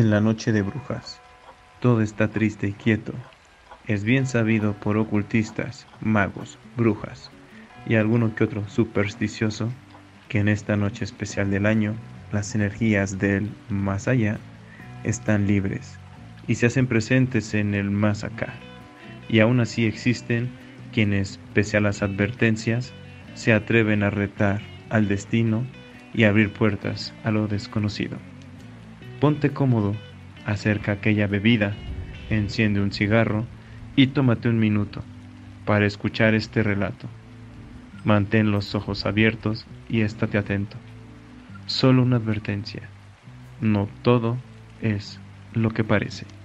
En la noche de brujas, todo está triste y quieto. Es bien sabido por ocultistas, magos, brujas y alguno que otro supersticioso que en esta noche especial del año las energías del más allá están libres y se hacen presentes en el más acá. Y aún así existen quienes, pese a las advertencias, se atreven a retar al destino y abrir puertas a lo desconocido. Ponte cómodo, acerca aquella bebida, enciende un cigarro y tómate un minuto para escuchar este relato. Mantén los ojos abiertos y estate atento. Solo una advertencia. No todo es lo que parece.